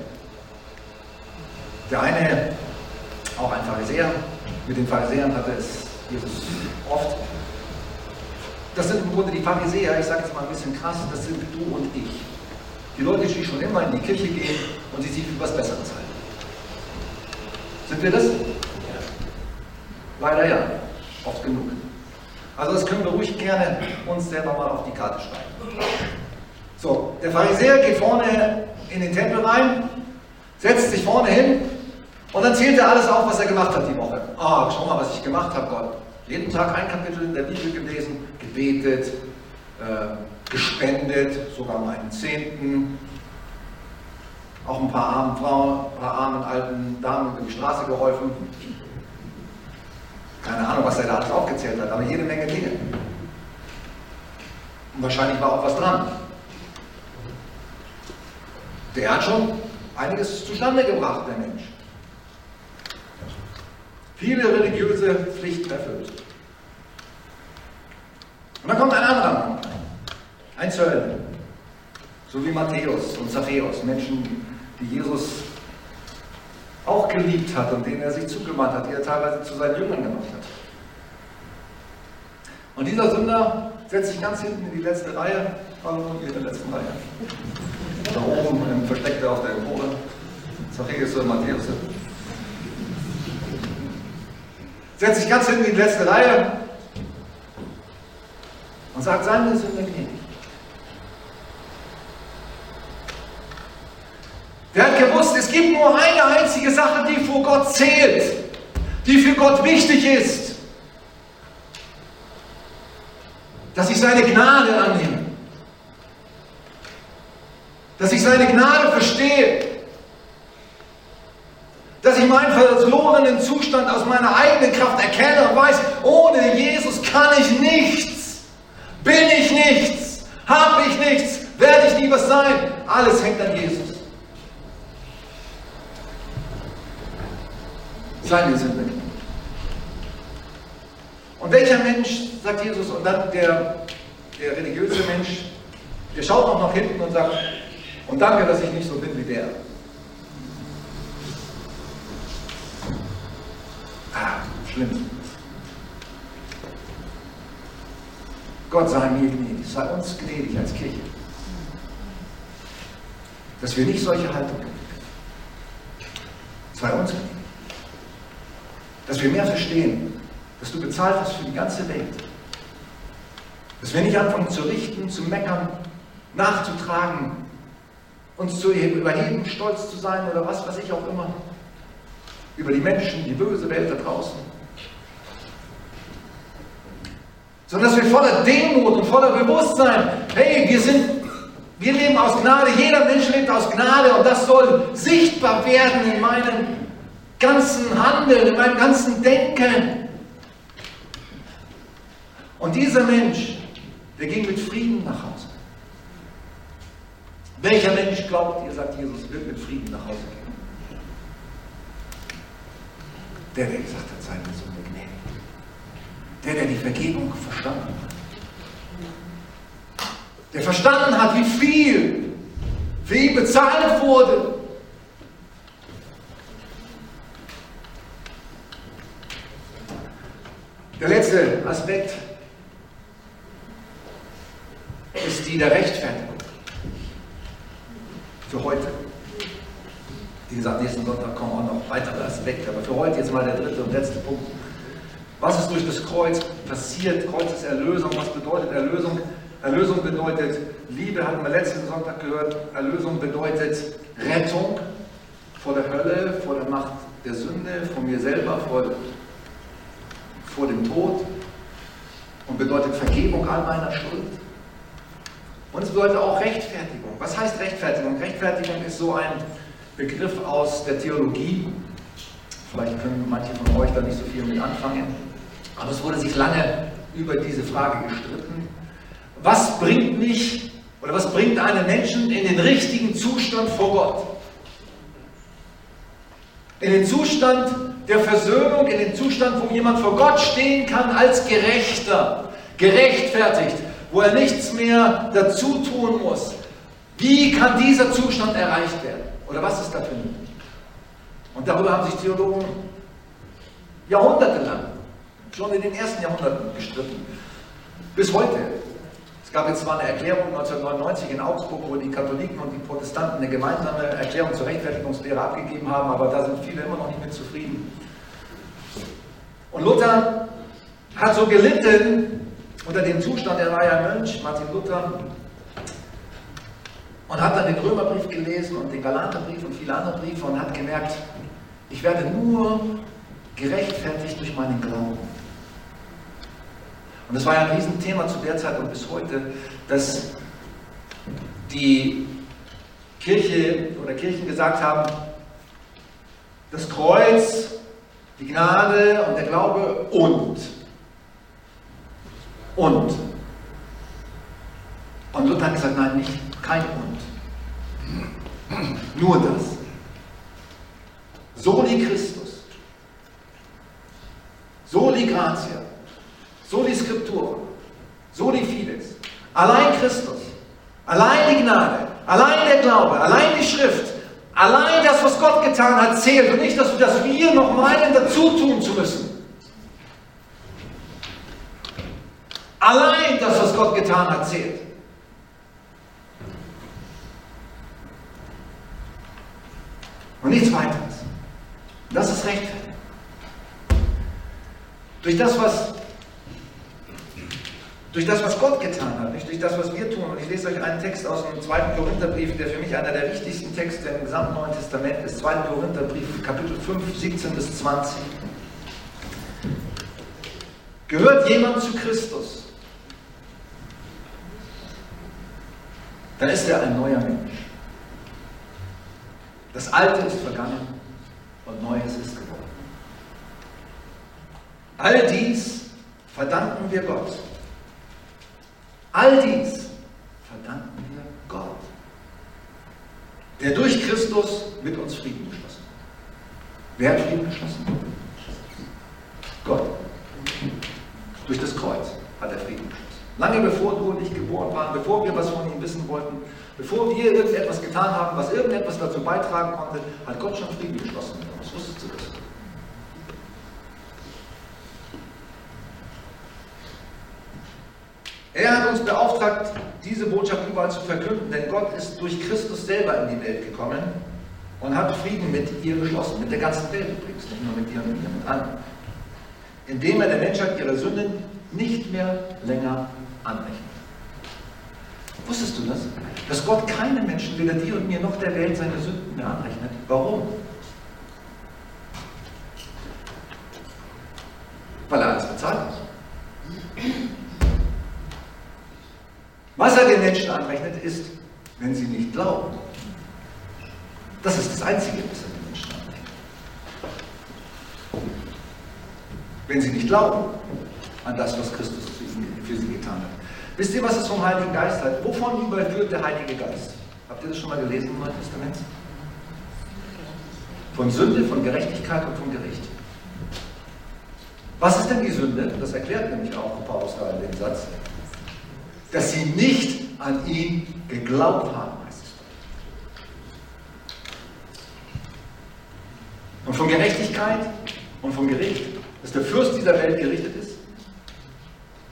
Der eine, auch ein Pharisäer, mit den Pharisäern hatte es Jesus oft. Das sind im Grunde die Pharisäer, ich sage jetzt mal ein bisschen krass, das sind du und ich. Die Leute, die schon immer in die Kirche gehen und die sich für was Besseres halten. Sind wir das? Leider ja, oft genug. Also das können wir ruhig gerne uns selber mal auf die Karte schreiben. So, der Pharisäer geht vorne in den Tempel rein, setzt sich vorne hin und dann zählt er alles auf, was er gemacht hat die Woche. Ah, oh, schau mal, was ich gemacht habe, Gott. Jeden Tag ein Kapitel in der Bibel gelesen, gebetet, äh, gespendet, sogar meinen Zehnten, auch ein paar armen Frauen, ein paar armen alten Damen über die Straße geholfen. Keine Ahnung, was er da alles aufgezählt hat, aber jede Menge Dinge. Und wahrscheinlich war auch was dran. Der hat schon einiges zustande gebracht, der Mensch. Viele religiöse Pflichten erfüllt. Und dann kommt ein anderer Mann, ein Zöllner, so wie Matthäus und Zachäus, Menschen, die Jesus auch geliebt hat und denen er sich zugewandt hat, die er teilweise zu seinen Jüngern gemacht hat. Und dieser Sünder setzt sich ganz hinten in die letzte Reihe, hallo, hier in der letzten Reihe. Da oben im Versteck auf der Empore. Zachäus und Matthäus. Setzt sich ganz hinten in die letzte Reihe und sagt, seine Sünde gnädig. Der hat gewusst, es gibt nur eine einzige Sache, die vor Gott zählt, die für Gott wichtig ist. Dass ich seine Gnade annehme. Dass ich seine Gnade verstehe. Dass ich meinen verlorenen Zustand aus meiner eigenen Kraft erkenne und weiß, ohne Jesus kann ich nichts. Bin ich nichts. Habe ich nichts. Werde ich nie was sein. Alles hängt an Jesus. Seine Sünde. Und welcher Mensch, sagt Jesus, und dann der, der religiöse Mensch, der schaut auch nach hinten und sagt, und danke, dass ich nicht so bin wie der. Ah, schlimm. Gott sei mir gnädig, sei uns gnädig als Kirche, dass wir nicht solche Haltung haben. Sei uns gnädig dass wir mehr verstehen, dass du bezahlt hast für die ganze Welt. Dass wir nicht anfangen zu richten, zu meckern, nachzutragen, uns zu überheben, stolz zu sein oder was weiß ich auch immer. Über die Menschen, die böse Welt da draußen. Sondern dass wir voller Demut und voller Bewusstsein, hey, wir sind, wir leben aus Gnade, jeder Mensch lebt aus Gnade und das soll sichtbar werden in meinem ganzen Handeln, in meinem ganzen Denken. Und dieser Mensch, der ging mit Frieden nach Hause. Welcher Mensch glaubt ihr, sagt Jesus, wird mit Frieden nach Hause gehen? Der, der gesagt hat, sei mir so gnädig. Der, der die Vergebung verstanden hat. Der verstanden hat, wie viel für ihn bezahlt wurde. Der letzte Aspekt ist die der Rechtfertigung für heute. Wie gesagt, nächsten Sonntag kommen auch noch weitere Aspekte, aber für heute jetzt mal der dritte und letzte Punkt. Was ist durch das Kreuz passiert? Kreuz ist Erlösung. Was bedeutet Erlösung? Erlösung bedeutet Liebe, hatten wir letzten Sonntag gehört. Erlösung bedeutet Rettung vor der Hölle, vor der Macht der Sünde, vor mir selber, vor vor dem Tod und bedeutet Vergebung all meiner Schuld. Und es bedeutet auch Rechtfertigung. Was heißt Rechtfertigung? Rechtfertigung ist so ein Begriff aus der Theologie. Vielleicht können manche von euch da nicht so viel mit anfangen. Aber es wurde sich lange über diese Frage gestritten. Was bringt mich oder was bringt einen Menschen in den richtigen Zustand vor Gott? In den Zustand der Versöhnung, in den Zustand, wo jemand vor Gott stehen kann als Gerechter, gerechtfertigt, wo er nichts mehr dazu tun muss. Wie kann dieser Zustand erreicht werden? Oder was ist dafür nötig? Und darüber haben sich Theologen jahrhundertelang, schon in den ersten Jahrhunderten gestritten. Bis heute. Es gab jetzt zwar eine Erklärung 1999 in Augsburg, wo die Katholiken und die Protestanten eine gemeinsame Erklärung zur Rechtfertigungslehre abgegeben haben, aber da sind viele immer noch nicht mit zufrieden. Und Luther hat so gelitten unter dem Zustand, er war ja Mönch, Martin Luther, und hat dann den Römerbrief gelesen und den Galaterbrief und viele andere Briefe und hat gemerkt, ich werde nur gerechtfertigt durch meinen Glauben. Und das war ja ein Riesenthema zu der Zeit und bis heute, dass die Kirche oder Kirchen gesagt haben, das Kreuz die Gnade und der Glaube und. Und. Und Luther hat gesagt, nein, nicht kein und. Nur das. Soli Christus. Soli Gratia. Soli Scriptura. Soli Fides. Allein Christus. Allein die Gnade. Allein der Glaube. Allein die Schrift. Allein das, was Gott getan hat, zählt. Und nicht, dass, dass wir noch meinen, dazu tun zu müssen. Allein das, was Gott getan hat, zählt. Und nichts weiteres. Das ist Rechtfertigung. Durch das, was durch das, was Gott getan hat, nicht durch das, was wir tun. Und ich lese euch einen Text aus dem zweiten Korintherbrief, der für mich einer der wichtigsten Texte im gesamten Neuen Testament ist. 2. Korintherbrief, Kapitel 5, 17 bis 20. Gehört jemand zu Christus, dann ist er ein neuer Mensch. Das Alte ist vergangen und Neues ist geworden. All dies verdanken wir Gott. All dies verdanken wir Gott, der durch Christus mit uns Frieden geschlossen hat. Wer hat Frieden geschlossen? Gott. Durch das Kreuz hat er Frieden geschlossen. Lange bevor du und ich geboren waren, bevor wir was von ihm wissen wollten, bevor wir irgendetwas getan haben, was irgendetwas dazu beitragen konnte, hat Gott schon Frieden geschlossen mit. Wusstest du das? Er hat uns beauftragt, diese Botschaft überall zu verkünden, denn Gott ist durch Christus selber in die Welt gekommen und hat Frieden mit ihr geschlossen, mit der ganzen Welt übrigens, nicht nur mit dir und mit mit anderen, indem er der Menschheit ihre Sünden nicht mehr länger anrechnet. Wusstest du das? Dass Gott keinem Menschen, weder dir und mir noch der Welt, seine Sünden mehr anrechnet. Warum? Ist, wenn sie nicht glauben. Das ist das Einzige, was er den Menschen anrechnet. Wenn sie nicht glauben an das, was Christus für sie getan hat. Wisst ihr, was es vom Heiligen Geist hat? Wovon überführt der Heilige Geist? Habt ihr das schon mal gelesen im Neuen Testament? Von Sünde, von Gerechtigkeit und von Gericht. Was ist denn die Sünde? Das erklärt nämlich auch Paulus da in dem Satz dass sie nicht an ihn geglaubt haben, heißt es. Und von Gerechtigkeit und vom Gericht, dass der Fürst dieser Welt gerichtet ist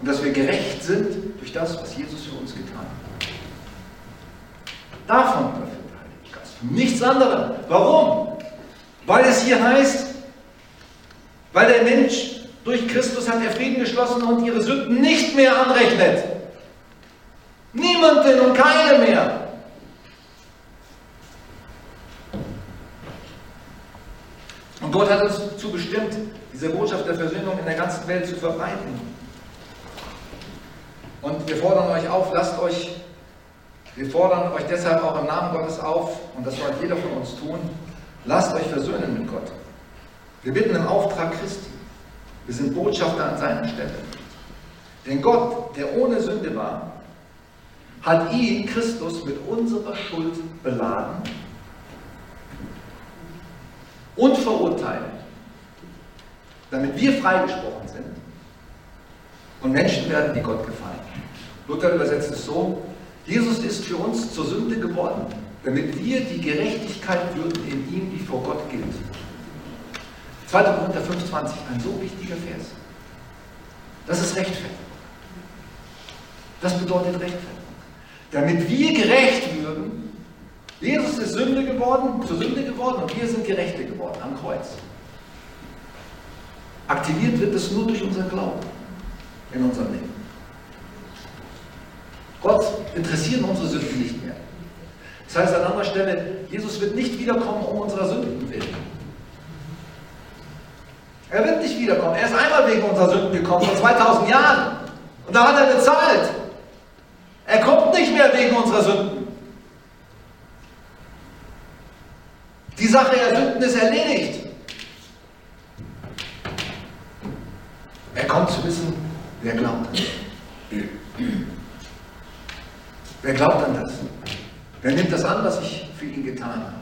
und dass wir gerecht sind durch das, was Jesus für uns getan hat. Davon überführt der Heilige Geist. Nichts anderem. Warum? Weil es hier heißt, weil der Mensch durch Christus hat er Frieden geschlossen und ihre Sünden nicht mehr anrechnet. Niemanden und keine mehr. Und Gott hat uns dazu bestimmt, diese Botschaft der Versöhnung in der ganzen Welt zu verbreiten. Und wir fordern euch auf, lasst euch, wir fordern euch deshalb auch im Namen Gottes auf, und das soll jeder von uns tun, lasst euch versöhnen mit Gott. Wir bitten im Auftrag Christi. Wir sind Botschafter an seiner Stelle. Denn Gott, der ohne Sünde war, hat ihn, Christus, mit unserer Schuld beladen und verurteilt, damit wir freigesprochen sind und Menschen werden, die Gott gefallen. Luther übersetzt es so, Jesus ist für uns zur Sünde geworden, damit wir die Gerechtigkeit würden in ihm, die vor Gott gilt. 2. Korinther 5,20, ein so wichtiger Vers. Das ist Rechtfertigung. Das bedeutet Rechtfertigung damit wir gerecht würden. Jesus ist Sünde geworden, zur Sünde geworden und wir sind Gerechte geworden am Kreuz. Aktiviert wird es nur durch unser Glauben in unserem Leben. Gott interessieren unsere Sünden nicht mehr. Das heißt an anderer Stelle, Jesus wird nicht wiederkommen um unserer Sünden willen. Er wird nicht wiederkommen. Er ist einmal wegen unserer Sünden gekommen, vor 2000 Jahren. Und da hat er bezahlt. Er kommt nicht mehr wegen unserer Sünden. Die Sache der Sünden ist erledigt. Er kommt zu wissen, wer glaubt. Wer glaubt an das? Wer nimmt das an, was ich für ihn getan habe?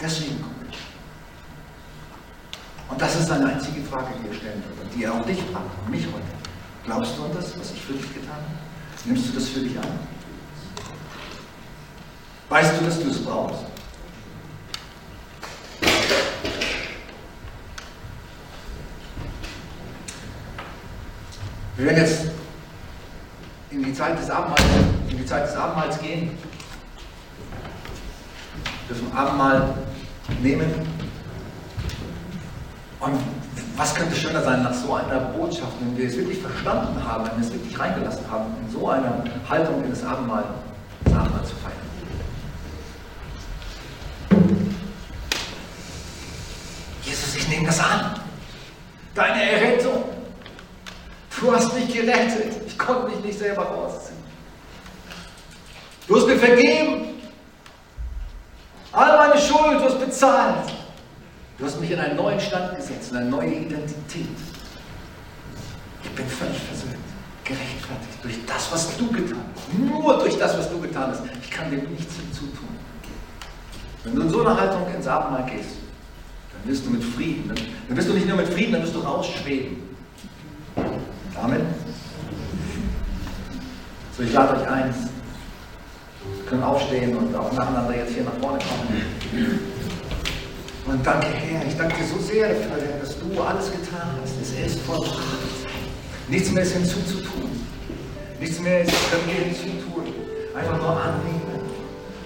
Deswegen. Und das ist eine einzige Frage, die er stellen wird und die er auch dich fragt und mich heute. Glaubst du an das, was ich für dich getan habe? Nimmst du das für dich an? Weißt du, dass du es brauchst? Wir werden jetzt in die Zeit des Abendmahls, in die Zeit des Abendmahls gehen. Wir dürfen Abendmahl nehmen. Und was könnte schöner sein nach so einer Botschaft, wenn wir es wirklich verstanden haben, wenn wir es wirklich reingelassen haben, in so einer Haltung in das Abendmahl, Abendmahl zu feiern. Jesus, ich nehme das an. Deine Errettung. Du hast mich gerettet. Ich konnte mich nicht selber rausziehen. Du hast mir vergeben. All meine Schuld, du hast bezahlt. Du hast mich in einen neuen Stand gesetzt, in eine neue Identität. Ich bin völlig versöhnt, gerechtfertigt durch das, was du getan hast. Nur durch das, was du getan hast. Ich kann dem nichts hinzutun. Wenn du in so einer Haltung ins Abendmahl gehst, dann wirst du mit Frieden, dann wirst du nicht nur mit Frieden, dann wirst du rausschweben. Amen. So, ich lade euch ein. Wir können aufstehen und auch nacheinander jetzt hier nach vorne kommen. Und danke, Herr. Ich danke dir so sehr dafür, dass du alles getan hast. Es ist vollbracht. Nichts mehr ist hinzuzutun. Nichts mehr ist können wir hinzutun. Einfach nur annehmen.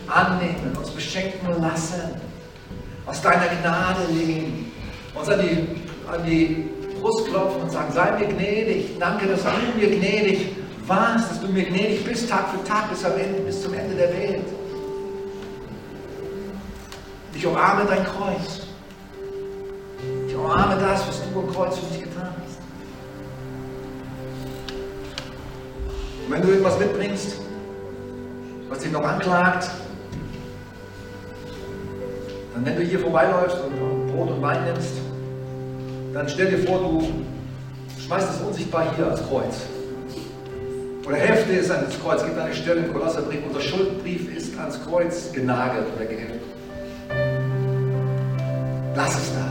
Annehmen, uns beschenken lassen. Aus deiner Gnade leben. Uns an die, an die Brust klopfen und sagen, sei mir gnädig. Danke, dass du mir gnädig warst, dass du mir gnädig bist, Tag für Tag, bis, am Ende, bis zum Ende der Welt. Ich umarme dein Kreuz. Ich umarme das, was du am Kreuz für mich getan hast. Und wenn du irgendwas mitbringst, was dich noch anklagt, dann wenn du hier vorbeiläufst und Brot und Wein nimmst, dann stell dir vor, du schmeißt es unsichtbar hier ans Kreuz. Oder Hälfte ist ans Kreuz. Gibt eine Stelle im Kolosserbrief, unser Schuldbrief ist ans Kreuz genagelt oder geheftet. Lass es da.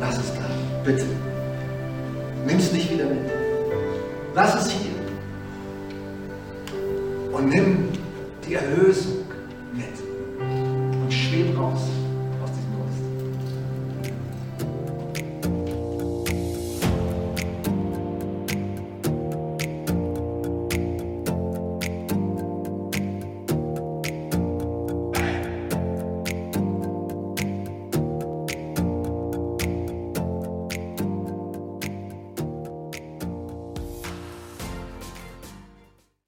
Lass es da. Bitte. Nimm es nicht wieder mit. Lass es hier. Und nimm die Erlösung